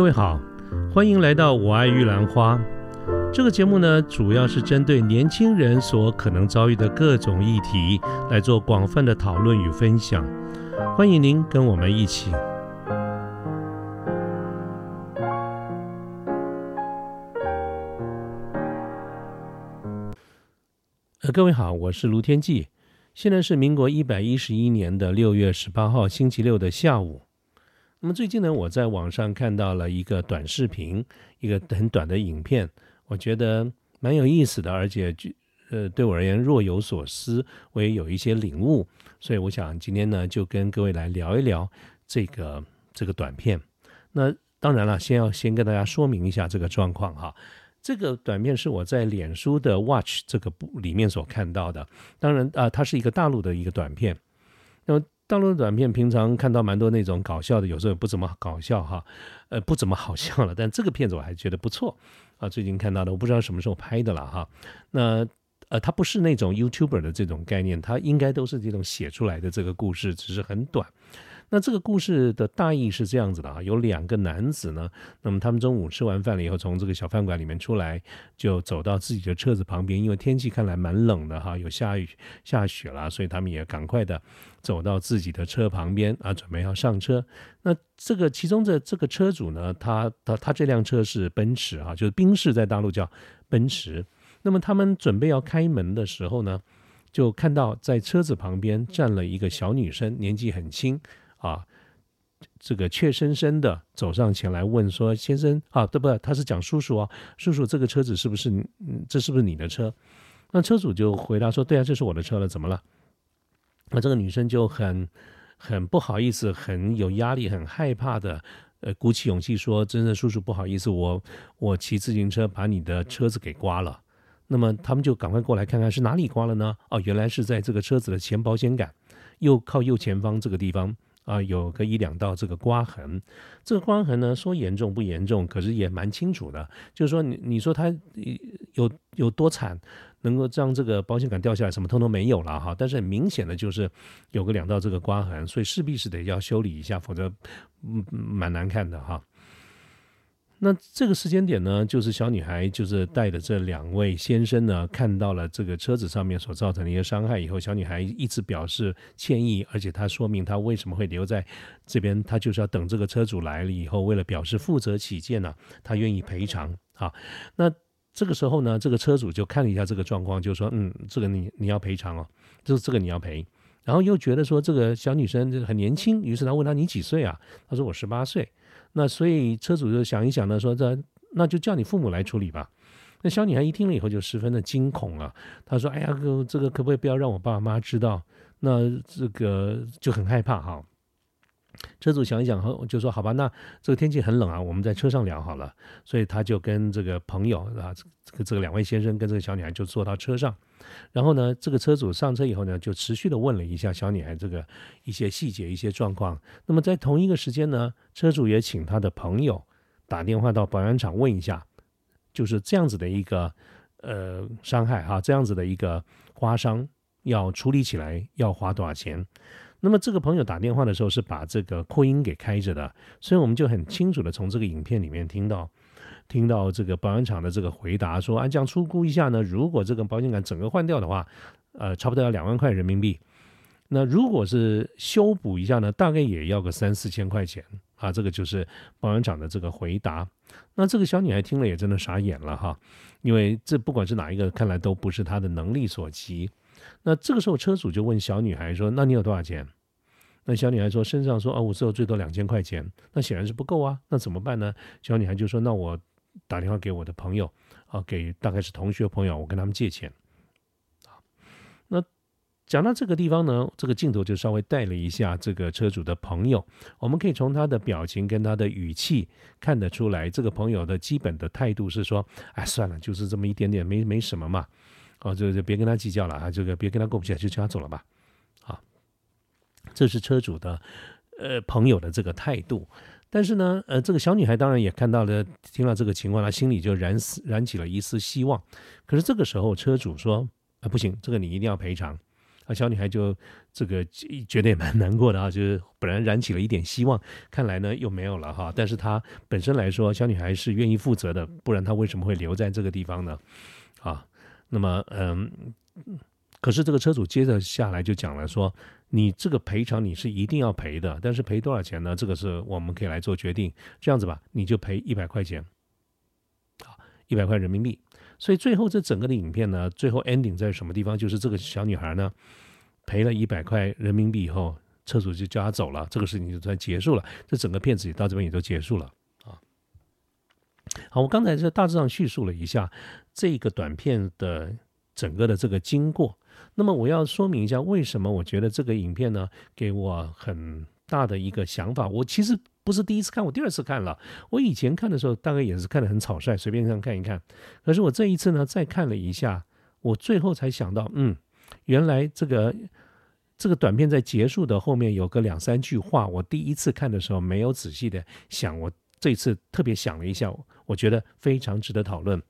各位好，欢迎来到我爱玉兰花。这个节目呢，主要是针对年轻人所可能遭遇的各种议题来做广泛的讨论与分享。欢迎您跟我们一起。呃，各位好，我是卢天记。现在是民国一百一十一年的六月十八号星期六的下午。那么最近呢，我在网上看到了一个短视频，一个很短的影片，我觉得蛮有意思的，而且就呃对我而言若有所思，我也有一些领悟，所以我想今天呢就跟各位来聊一聊这个这个短片。那当然了，先要先跟大家说明一下这个状况哈。这个短片是我在脸书的 Watch 这个部里面所看到的，当然啊，它是一个大陆的一个短片。那么大陆的短片平常看到蛮多那种搞笑的，有时候也不怎么搞笑哈，呃，不怎么好笑了。但这个片子我还觉得不错啊。最近看到的，我不知道什么时候拍的了哈。那呃，它不是那种 YouTuber 的这种概念，它应该都是这种写出来的这个故事，只是很短。那这个故事的大意是这样子的啊，有两个男子呢，那么他们中午吃完饭了以后，从这个小饭馆里面出来，就走到自己的车子旁边，因为天气看来蛮冷的哈，有下雨下雪了，所以他们也赶快的走到自己的车旁边啊，准备要上车。那这个其中的这个车主呢，他他他这辆车是奔驰啊，就是宾士在大陆叫奔驰。那么他们准备要开门的时候呢，就看到在车子旁边站了一个小女生，年纪很轻。啊，这个怯生生的走上前来问说：“先生啊，对不？他是讲叔叔啊，叔叔，这个车子是不是？嗯，这是不是你的车？”那车主就回答说：“对啊，这是我的车了，怎么了？”那这个女生就很很不好意思，很有压力，很害怕的，呃，鼓起勇气说：“真的，叔叔，不好意思，我我骑自行车把你的车子给刮了。”那么他们就赶快过来看看是哪里刮了呢？哦，原来是在这个车子的前保险杆右靠右前方这个地方。啊，有个一两道这个刮痕，这个刮痕呢，说严重不严重，可是也蛮清楚的。就是说，你你说它有有多惨，能够让这个保险杆掉下来，什么通通没有了哈。但是很明显的就是有个两道这个刮痕，所以势必是得要修理一下，否则嗯蛮难看的哈。那这个时间点呢，就是小女孩就是带的这两位先生呢，看到了这个车子上面所造成的一些伤害以后，小女孩一直表示歉意，而且她说明她为什么会留在这边，她就是要等这个车主来了以后，为了表示负责起见呢，她愿意赔偿啊。那这个时候呢，这个车主就看了一下这个状况，就说：“嗯，这个你你要赔偿哦，就是这个你要赔。”然后又觉得说这个小女生很年轻，于是他问她：“你几岁啊？”她说：“我十八岁。”那所以车主就想一想呢，说这那就叫你父母来处理吧。那小女孩一听了以后就十分的惊恐啊，她说：“哎呀，这个可不可以不要让我爸爸妈妈知道？”那这个就很害怕哈。车主想一想后就说：“好吧，那这个天气很冷啊，我们在车上聊好了。”所以他就跟这个朋友啊，这个这个两位先生跟这个小女孩就坐到车上。然后呢，这个车主上车以后呢，就持续的问了一下小女孩这个一些细节、一些状况。那么在同一个时间呢，车主也请他的朋友打电话到保养厂问一下，就是这样子的一个呃伤害哈，这样子的一个刮伤要处理起来要花多少钱？那么这个朋友打电话的时候是把这个扩音给开着的，所以我们就很清楚的从这个影片里面听到。听到这个保养厂的这个回答说，按这样出估一下呢，如果这个保险杆整个换掉的话，呃，差不多要两万块人民币。那如果是修补一下呢，大概也要个三四千块钱啊。这个就是保养厂的这个回答。那这个小女孩听了也真的傻眼了哈，因为这不管是哪一个，看来都不是她的能力所及。那这个时候车主就问小女孩说：“那你有多少钱？”那小女孩说：“身上说啊，我只有最多两千块钱。”那显然是不够啊。那怎么办呢？小女孩就说：“那我。”打电话给我的朋友啊，给大概是同学朋友，我跟他们借钱啊。那讲到这个地方呢，这个镜头就稍微带了一下这个车主的朋友，我们可以从他的表情跟他的语气看得出来，这个朋友的基本的态度是说：哎，算了，就是这么一点点，没没什么嘛。哦，就就别跟他计较了啊，这个别跟他过不去，就叫他走了吧。啊，这是车主的呃朋友的这个态度。但是呢，呃，这个小女孩当然也看到了，听到这个情况，她心里就燃燃起了一丝希望。可是这个时候，车主说：“啊，不行，这个你一定要赔偿啊，小女孩就这个觉得也蛮难过的啊，就是本来燃起了一点希望，看来呢又没有了哈。但是她本身来说，小女孩是愿意负责的，不然她为什么会留在这个地方呢？那么嗯，可是这个车主接着下来就讲了说，你这个赔偿你是一定要赔的，但是赔多少钱呢？这个是我们可以来做决定。这样子吧，你就赔一百块钱，啊，一百块人民币。所以最后这整个的影片呢，最后 ending 在什么地方？就是这个小女孩呢赔了一百块人民币以后，车主就叫她走了，这个事情就算结束了。这整个片子也到这边也都结束了啊。好，我刚才是大致上叙述了一下这个短片的整个的这个经过。那么我要说明一下，为什么我觉得这个影片呢给我很大的一个想法。我其实。不是第一次看，我第二次看了。我以前看的时候，大概也是看的很草率，随便这样看一看。可是我这一次呢，再看了一下，我最后才想到，嗯，原来这个这个短片在结束的后面有个两三句话，我第一次看的时候没有仔细的想，我这次特别想了一下，我觉得非常值得讨论。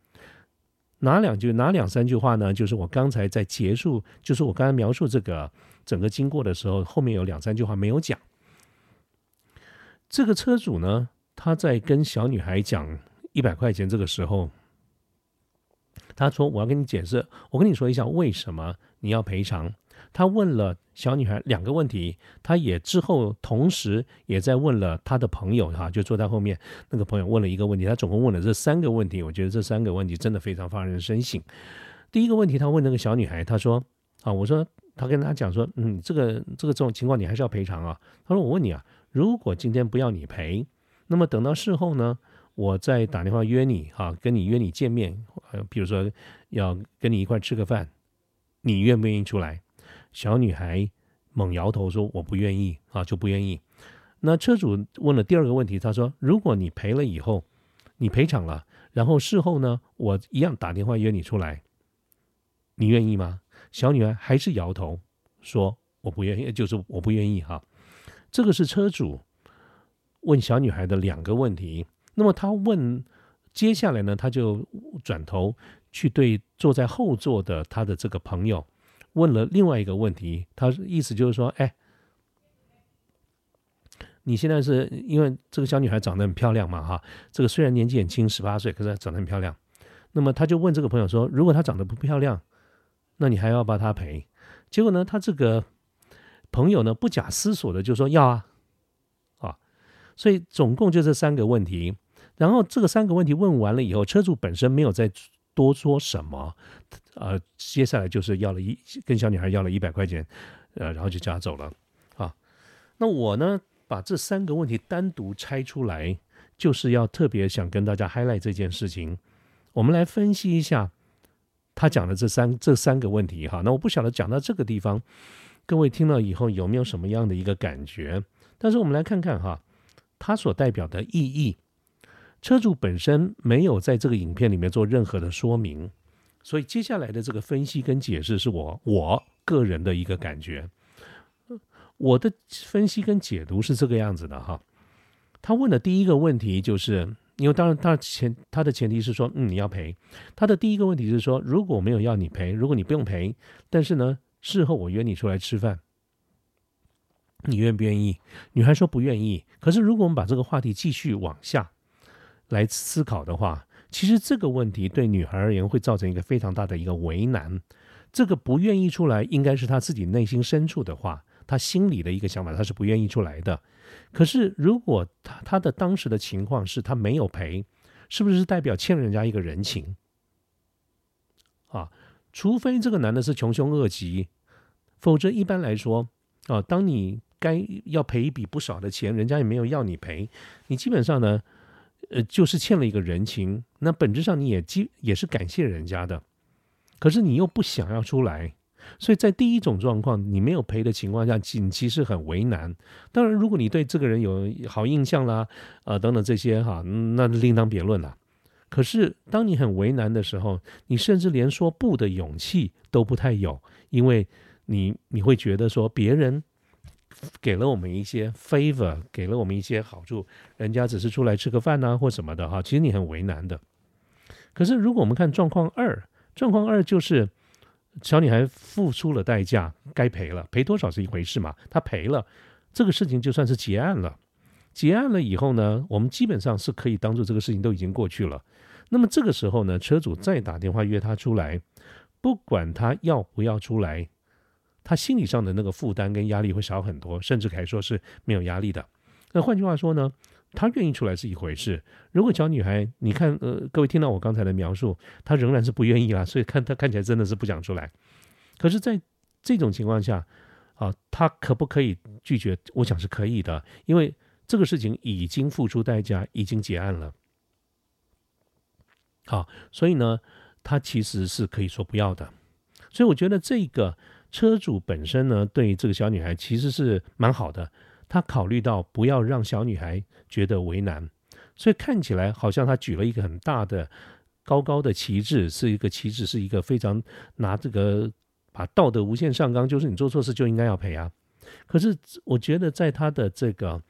哪两句？哪两三句话呢？就是我刚才在结束，就是我刚才描述这个整个经过的时候，后面有两三句话没有讲。这个车主呢，他在跟小女孩讲一百块钱这个时候，他说：“我要跟你解释，我跟你说一下为什么你要赔偿。”他问了小女孩两个问题，他也之后同时也在问了他的朋友哈，就坐在后面那个朋友问了一个问题，他总共问了这三个问题。我觉得这三个问题真的非常发人深省。第一个问题，他问那个小女孩，他说：“啊，我说他跟他讲说，嗯，这个这个这种情况你还是要赔偿啊。”他说：“我问你啊。”如果今天不要你赔，那么等到事后呢，我再打电话约你哈，跟你约你见面，呃，比如说要跟你一块吃个饭，你愿不愿意出来？小女孩猛摇头说：“我不愿意啊，就不愿意。”那车主问了第二个问题，他说：“如果你赔了以后，你赔偿了，然后事后呢，我一样打电话约你出来，你愿意吗？”小女孩还是摇头说：“我不愿意，就是我不愿意哈。”这个是车主问小女孩的两个问题。那么他问，接下来呢，他就转头去对坐在后座的他的这个朋友问了另外一个问题。他意思就是说，哎，你现在是因为这个小女孩长得很漂亮嘛，哈，这个虽然年纪很轻，十八岁，可是长得很漂亮。那么他就问这个朋友说，如果她长得不漂亮，那你还要帮她赔？结果呢，他这个。朋友呢不假思索的就说要啊，啊，所以总共就这三个问题。然后这个三个问题问完了以后，车主本身没有再多说什么，呃，接下来就是要了一跟小女孩要了一百块钱，呃，然后就叫她走了啊。那我呢把这三个问题单独拆出来，就是要特别想跟大家 highlight 这件事情。我们来分析一下他讲的这三这三个问题哈。那我不晓得讲到这个地方。各位听了以后有没有什么样的一个感觉？但是我们来看看哈，它所代表的意义。车主本身没有在这个影片里面做任何的说明，所以接下来的这个分析跟解释是我我个人的一个感觉。我的分析跟解读是这个样子的哈。他问的第一个问题就是，因为当然他前他的前提是说，嗯，你要赔。他的第一个问题是说，如果没有要你赔，如果你不用赔，但是呢？事后我约你出来吃饭，你愿不愿意？女孩说不愿意。可是如果我们把这个话题继续往下来思考的话，其实这个问题对女孩而言会造成一个非常大的一个为难。这个不愿意出来，应该是她自己内心深处的话，她心里的一个想法，她是不愿意出来的。可是如果她她的当时的情况是她没有赔，是不是代表欠人家一个人情？啊？除非这个男的是穷凶恶极，否则一般来说，啊，当你该要赔一笔不少的钱，人家也没有要你赔，你基本上呢，呃，就是欠了一个人情。那本质上你也基也是感谢人家的，可是你又不想要出来，所以在第一种状况你没有赔的情况下，你其实很为难。当然，如果你对这个人有好印象啦，呃，等等这些哈，那另当别论了。可是，当你很为难的时候，你甚至连说不的勇气都不太有，因为你你会觉得说别人给了我们一些 favor，给了我们一些好处，人家只是出来吃个饭呐或什么的哈，其实你很为难的。可是，如果我们看状况二，状况二就是小女孩付出了代价，该赔了，赔多少是一回事嘛，她赔了，这个事情就算是结案了。结案了以后呢，我们基本上是可以当做这个事情都已经过去了。那么这个时候呢，车主再打电话约她出来，不管他要不要出来，他心理上的那个负担跟压力会少很多，甚至可以说是没有压力的。那换句话说呢，他愿意出来是一回事。如果小女孩，你看，呃，各位听到我刚才的描述，她仍然是不愿意啦，所以看她看起来真的是不想出来。可是，在这种情况下，啊，她可不可以拒绝？我想是可以的，因为。这个事情已经付出代价，已经结案了。好，所以呢，她其实是可以说不要的。所以我觉得这个车主本身呢，对这个小女孩其实是蛮好的。他考虑到不要让小女孩觉得为难，所以看起来好像他举了一个很大的、高高的旗帜，是一个旗帜，是一个非常拿这个把道德无限上纲，就是你做错事就应该要赔啊。可是我觉得在他的这个。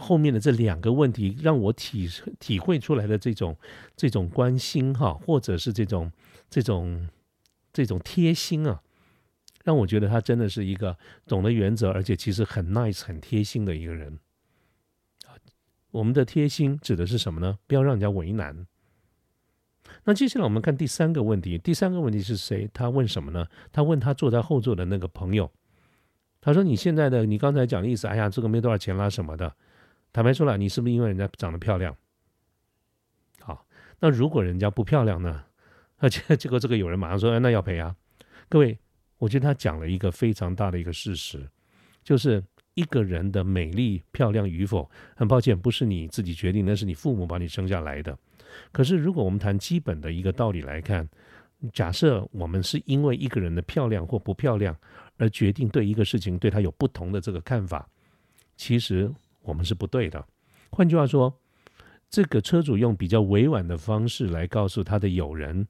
后面的这两个问题让我体体会出来的这种这种关心哈，或者是这种这种这种贴心啊，让我觉得他真的是一个懂得原则，而且其实很 nice 很贴心的一个人我们的贴心指的是什么呢？不要让人家为难。那接下来我们看第三个问题，第三个问题是谁？他问什么呢？他问他坐在后座的那个朋友，他说：“你现在的你刚才讲的意思，哎呀，这个没多少钱啦什么的。”坦白说了，你是不是因为人家长得漂亮？好，那如果人家不漂亮呢？而且 结果这个有人马上说：“哎，那要赔啊！”各位，我觉得他讲了一个非常大的一个事实，就是一个人的美丽漂亮与否，很抱歉，不是你自己决定，那是你父母把你生下来的。可是如果我们谈基本的一个道理来看，假设我们是因为一个人的漂亮或不漂亮而决定对一个事情对他有不同的这个看法，其实。我们是不对的。换句话说，这个车主用比较委婉的方式来告诉他的友人：“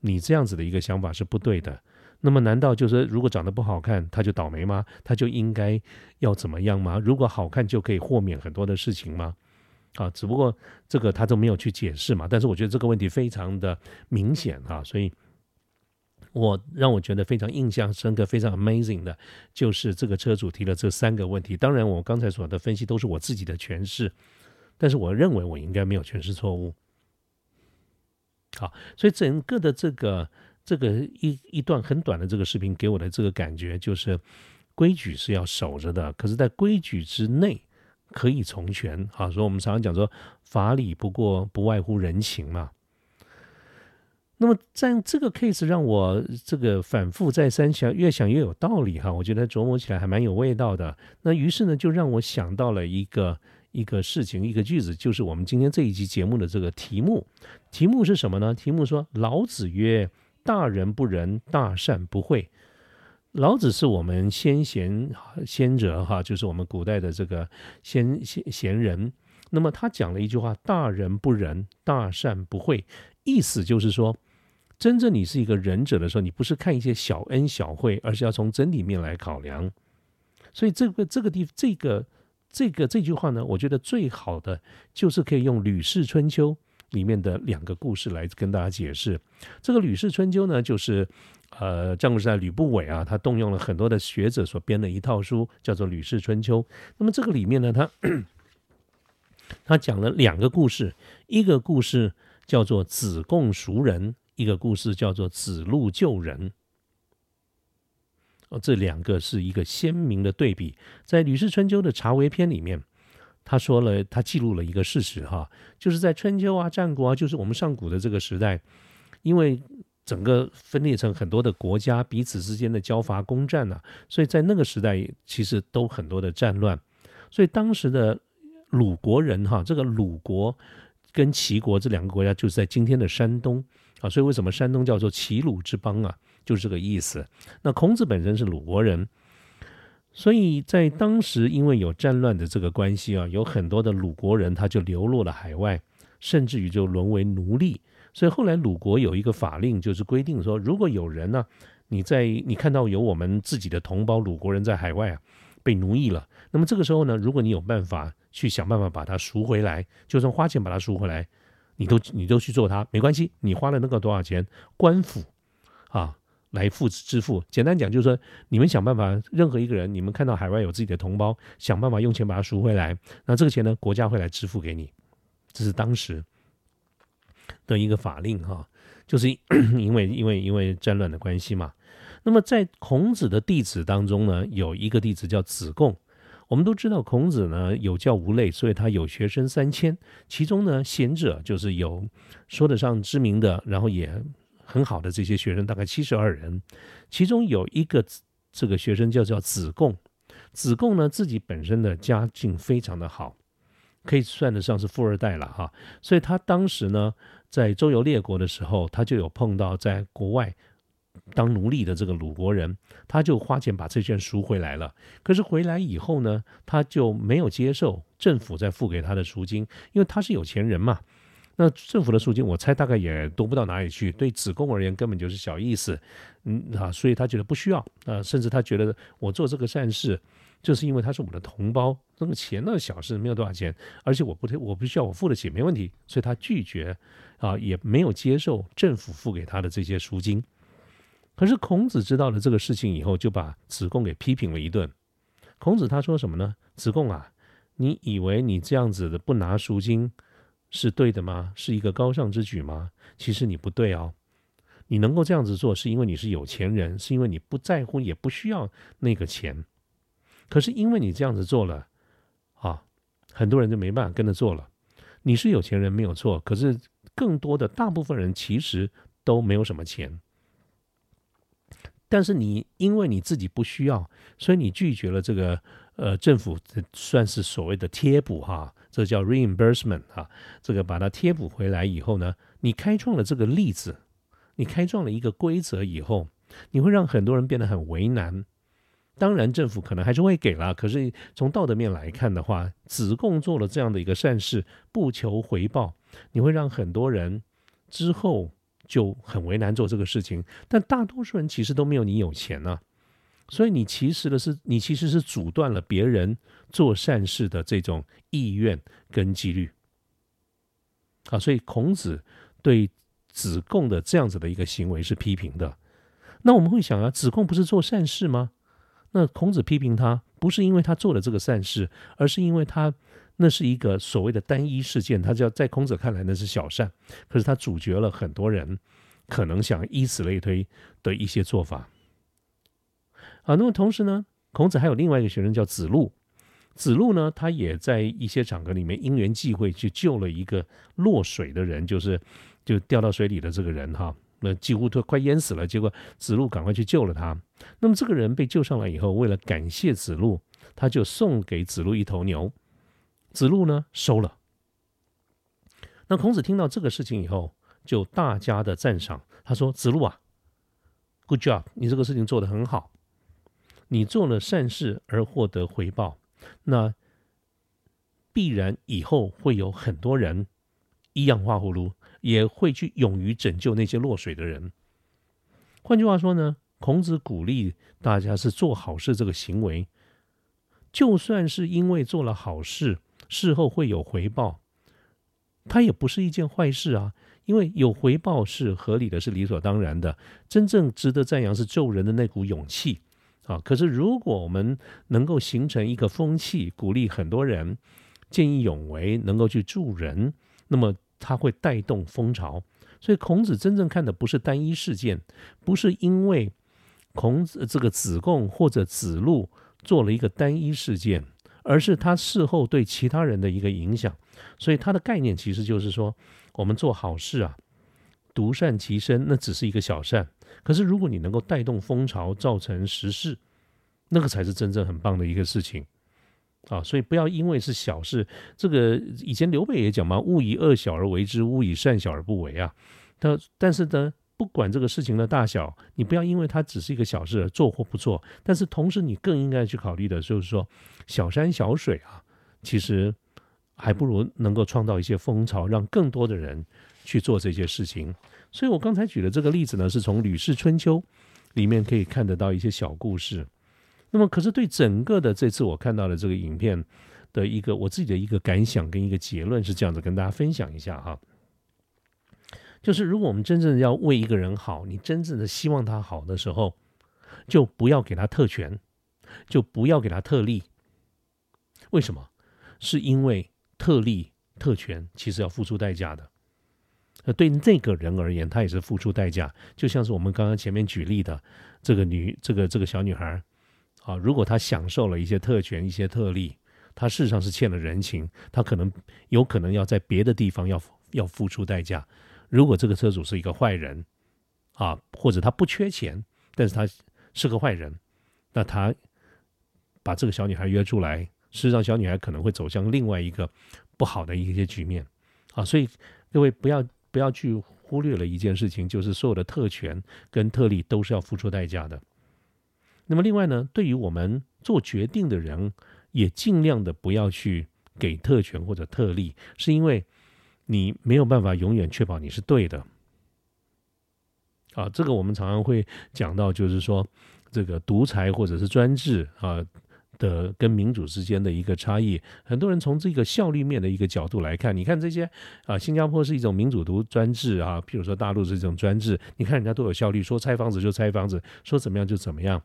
你这样子的一个想法是不对的。”那么，难道就是如果长得不好看，他就倒霉吗？他就应该要怎么样吗？如果好看就可以豁免很多的事情吗？啊，只不过这个他都没有去解释嘛。但是我觉得这个问题非常的明显啊，所以。我让我觉得非常印象深刻、非常 amazing 的，就是这个车主提了这三个问题。当然，我刚才所的分析都是我自己的诠释，但是我认为我应该没有诠释错误。好，所以整个的这个这个一一段很短的这个视频给我的这个感觉就是，规矩是要守着的，可是，在规矩之内可以从权。好，所以我们常常讲说，法理不过不外乎人情嘛。那么在这个 case 让我这个反复再三想，越想越有道理哈，我觉得琢磨起来还蛮有味道的。那于是呢，就让我想到了一个一个事情，一个句子，就是我们今天这一集节目的这个题目。题目是什么呢？题目说：“老子曰：大人不仁，大善不讳。”老子是我们先贤先者哈，就是我们古代的这个先贤贤人。那么他讲了一句话：“大人不仁，大善不讳。”意思就是说。真正你是一个仁者的时候，你不是看一些小恩小惠，而是要从真理面来考量。所以这个这个地这个这个这句话呢，我觉得最好的就是可以用《吕氏春秋》里面的两个故事来跟大家解释。这个《吕氏春秋》呢，就是呃战国时代吕不韦啊，他动用了很多的学者所编的一套书，叫做《吕氏春秋》。那么这个里面呢，他他讲了两个故事，一个故事叫做子贡赎人。一个故事叫做子路救人，哦，这两个是一个鲜明的对比。在《吕氏春秋》的茶为篇里面，他说了，他记录了一个事实哈，就是在春秋啊、战国啊，就是我们上古的这个时代，因为整个分裂成很多的国家，彼此之间的交伐攻战呐，所以在那个时代其实都很多的战乱。所以当时的鲁国人哈，这个鲁国跟齐国这两个国家就是在今天的山东。啊，所以为什么山东叫做齐鲁之邦啊？就是这个意思。那孔子本身是鲁国人，所以在当时因为有战乱的这个关系啊，有很多的鲁国人他就流落了海外，甚至于就沦为奴隶。所以后来鲁国有一个法令，就是规定说，如果有人呢，你在你看到有我们自己的同胞鲁国人在海外啊被奴役了，那么这个时候呢，如果你有办法去想办法把他赎回来，就算花钱把他赎回来。你都你都去做他没关系，你花了那个多少钱？官府啊来付支付。简单讲就是说，你们想办法，任何一个人，你们看到海外有自己的同胞，想办法用钱把它赎回来，那这个钱呢，国家会来支付给你。这是当时的一个法令哈，就是 因为因为因为战乱的关系嘛。那么在孔子的弟子当中呢，有一个弟子叫子贡。我们都知道孔子呢有教无类，所以他有学生三千，其中呢贤者就是有说得上知名的，然后也很好的这些学生，大概七十二人。其中有一个这个学生叫叫子贡，子贡呢自己本身的家境非常的好，可以算得上是富二代了哈。所以他当时呢在周游列国的时候，他就有碰到在国外。当奴隶的这个鲁国人，他就花钱把这卷赎回来了。可是回来以后呢，他就没有接受政府再付给他的赎金，因为他是有钱人嘛。那政府的赎金，我猜大概也多不到哪里去。对子贡而言，根本就是小意思，嗯啊，所以他觉得不需要啊，甚至他觉得我做这个善事，就是因为他是我们的同胞，那个钱那个小事没有多少钱，而且我不我不需要，我付得起，没问题，所以他拒绝啊，也没有接受政府付给他的这些赎金。可是孔子知道了这个事情以后，就把子贡给批评了一顿。孔子他说什么呢？子贡啊，你以为你这样子的不拿赎金是对的吗？是一个高尚之举吗？其实你不对哦。你能够这样子做，是因为你是有钱人，是因为你不在乎也不需要那个钱。可是因为你这样子做了啊，很多人就没办法跟着做了。你是有钱人没有错，可是更多的大部分人其实都没有什么钱。但是你因为你自己不需要，所以你拒绝了这个呃政府算是所谓的贴补哈，这叫 reimbursement 啊，这个把它贴补回来以后呢，你开创了这个例子，你开创了一个规则以后，你会让很多人变得很为难。当然政府可能还是会给了，可是从道德面来看的话，子贡做了这样的一个善事，不求回报，你会让很多人之后。就很为难做这个事情，但大多数人其实都没有你有钱呢，所以你其实的是你其实是阻断了别人做善事的这种意愿跟纪律啊，所以孔子对子贡的这样子的一个行为是批评的。那我们会想啊，子贡不是做善事吗？那孔子批评他，不是因为他做了这个善事，而是因为他。那是一个所谓的单一事件，他叫在孔子看来那是小善，可是他阻绝了很多人可能想以此类推的一些做法。啊，那么同时呢，孔子还有另外一个学生叫子路，子路呢，他也在一些场合里面因缘际会去救了一个落水的人，就是就掉到水里的这个人哈，那几乎都快淹死了，结果子路赶快去救了他。那么这个人被救上来以后，为了感谢子路，他就送给子路一头牛。子路呢收了。那孔子听到这个事情以后，就大加的赞赏。他说：“子路啊，good job，你这个事情做得很好。你做了善事而获得回报，那必然以后会有很多人一样画葫芦，也会去勇于拯救那些落水的人。换句话说呢，孔子鼓励大家是做好事这个行为，就算是因为做了好事。”事后会有回报，它也不是一件坏事啊，因为有回报是合理的，是理所当然的。真正值得赞扬是救人的那股勇气啊！可是如果我们能够形成一个风气，鼓励很多人见义勇为，能够去助人，那么它会带动风潮。所以孔子真正看的不是单一事件，不是因为孔子这个子贡或者子路做了一个单一事件。而是他事后对其他人的一个影响，所以他的概念其实就是说，我们做好事啊，独善其身，那只是一个小善。可是如果你能够带动风潮，造成时事，那个才是真正很棒的一个事情啊！所以不要因为是小事，这个以前刘备也讲嘛，勿以恶小而为之，勿以善小而不为啊。他但是呢。不管这个事情的大小，你不要因为它只是一个小事而做或不做。但是同时，你更应该去考虑的就是说，小山小水啊，其实还不如能够创造一些风潮，让更多的人去做这些事情。所以我刚才举的这个例子呢，是从《吕氏春秋》里面可以看得到一些小故事。那么，可是对整个的这次我看到的这个影片的一个我自己的一个感想跟一个结论是这样子，跟大家分享一下哈。就是如果我们真正要为一个人好，你真正的希望他好的时候，就不要给他特权，就不要给他特例。为什么？是因为特例、特权其实要付出代价的。那对那个人而言，他也是付出代价。就像是我们刚刚前面举例的这个女、这个这个小女孩啊，如果她享受了一些特权、一些特例，她事实上是欠了人情，她可能有可能要在别的地方要要付出代价。如果这个车主是一个坏人啊，或者他不缺钱，但是他是个坏人，那他把这个小女孩约出来。事实上，小女孩可能会走向另外一个不好的一些局面啊，所以各位不要不要去忽略了一件事情，就是所有的特权跟特例都是要付出代价的。那么另外呢，对于我们做决定的人，也尽量的不要去给特权或者特例，是因为你没有办法永远确保你是对的啊。这个我们常常会讲到，就是说这个独裁或者是专制啊。的跟民主之间的一个差异，很多人从这个效率面的一个角度来看，你看这些啊，新加坡是一种民主独专制啊，譬如说大陆是一种专制，你看人家都有效率，说拆房子就拆房子，说怎么样就怎么样。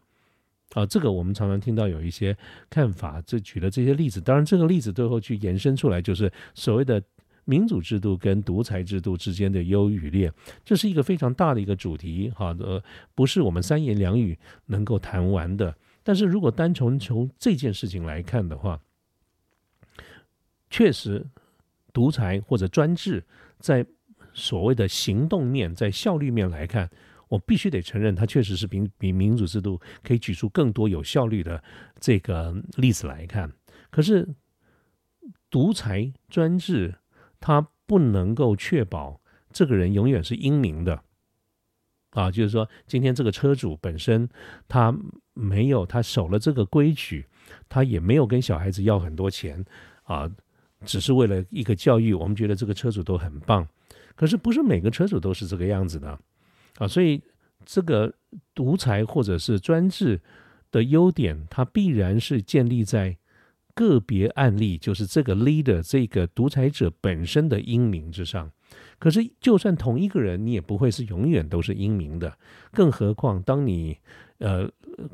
啊，这个我们常常听到有一些看法，这举的这些例子，当然这个例子最后去延伸出来，就是所谓的民主制度跟独裁制度之间的优与劣，这是一个非常大的一个主题，哈，呃，不是我们三言两语能够谈完的。但是如果单从从这件事情来看的话，确实，独裁或者专制在所谓的行动面、在效率面来看，我必须得承认，它确实是比比民主制度可以举出更多有效率的这个例子来看。可是，独裁专制它不能够确保这个人永远是英明的。啊，就是说，今天这个车主本身他没有，他守了这个规矩，他也没有跟小孩子要很多钱啊，只是为了一个教育。我们觉得这个车主都很棒，可是不是每个车主都是这个样子的啊。所以，这个独裁或者是专制的优点，它必然是建立在个别案例，就是这个 leader 这个独裁者本身的英明之上。可是，就算同一个人，你也不会是永远都是英明的。更何况，当你呃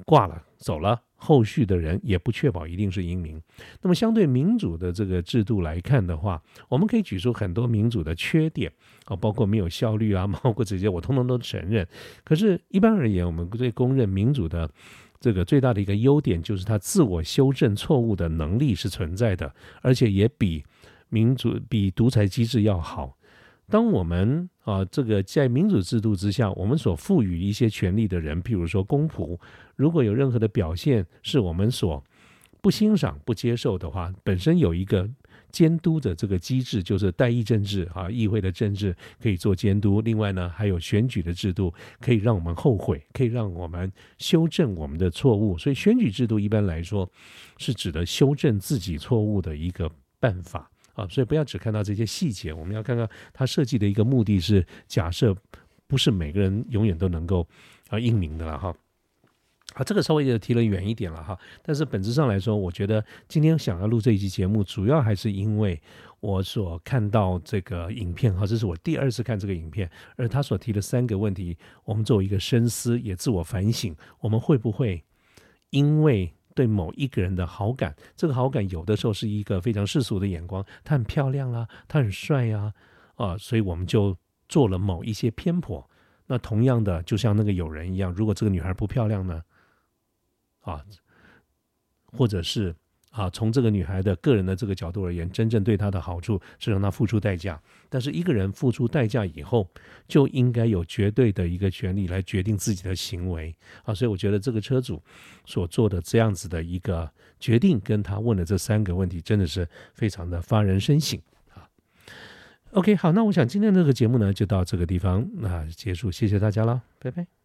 挂了走了，后续的人也不确保一定是英明。那么，相对民主的这个制度来看的话，我们可以举出很多民主的缺点啊，包括没有效率啊，包括这些，我通通都承认。可是，一般而言，我们对公认民主的这个最大的一个优点，就是它自我修正错误的能力是存在的，而且也比民主、比独裁机制要好。当我们啊，这个在民主制度之下，我们所赋予一些权利的人，譬如说公仆，如果有任何的表现是我们所不欣赏、不接受的话，本身有一个监督的这个机制，就是代议政治啊，议会的政治可以做监督。另外呢，还有选举的制度，可以让我们后悔，可以让我们修正我们的错误。所以，选举制度一般来说是指的修正自己错误的一个办法。啊，所以不要只看到这些细节，我们要看看它设计的一个目的是假设不是每个人永远都能够啊英明的了哈。啊，这个稍微就提了远一点了哈。但是本质上来说，我觉得今天想要录这一期节目，主要还是因为我所看到这个影片哈，这是我第二次看这个影片，而他所提的三个问题，我们作为一个深思，也自我反省，我们会不会因为。对某一个人的好感，这个好感有的时候是一个非常世俗的眼光，他很漂亮啊，他很帅呀，啊，所以我们就做了某一些偏颇。那同样的，就像那个友人一样，如果这个女孩不漂亮呢，啊，或者是。啊，从这个女孩的个人的这个角度而言，真正对她的好处是让她付出代价。但是一个人付出代价以后，就应该有绝对的一个权利来决定自己的行为。啊，所以我觉得这个车主所做的这样子的一个决定，跟他问的这三个问题，真的是非常的发人深省啊。OK，好，那我想今天这个节目呢，就到这个地方那结束，谢谢大家了，拜拜。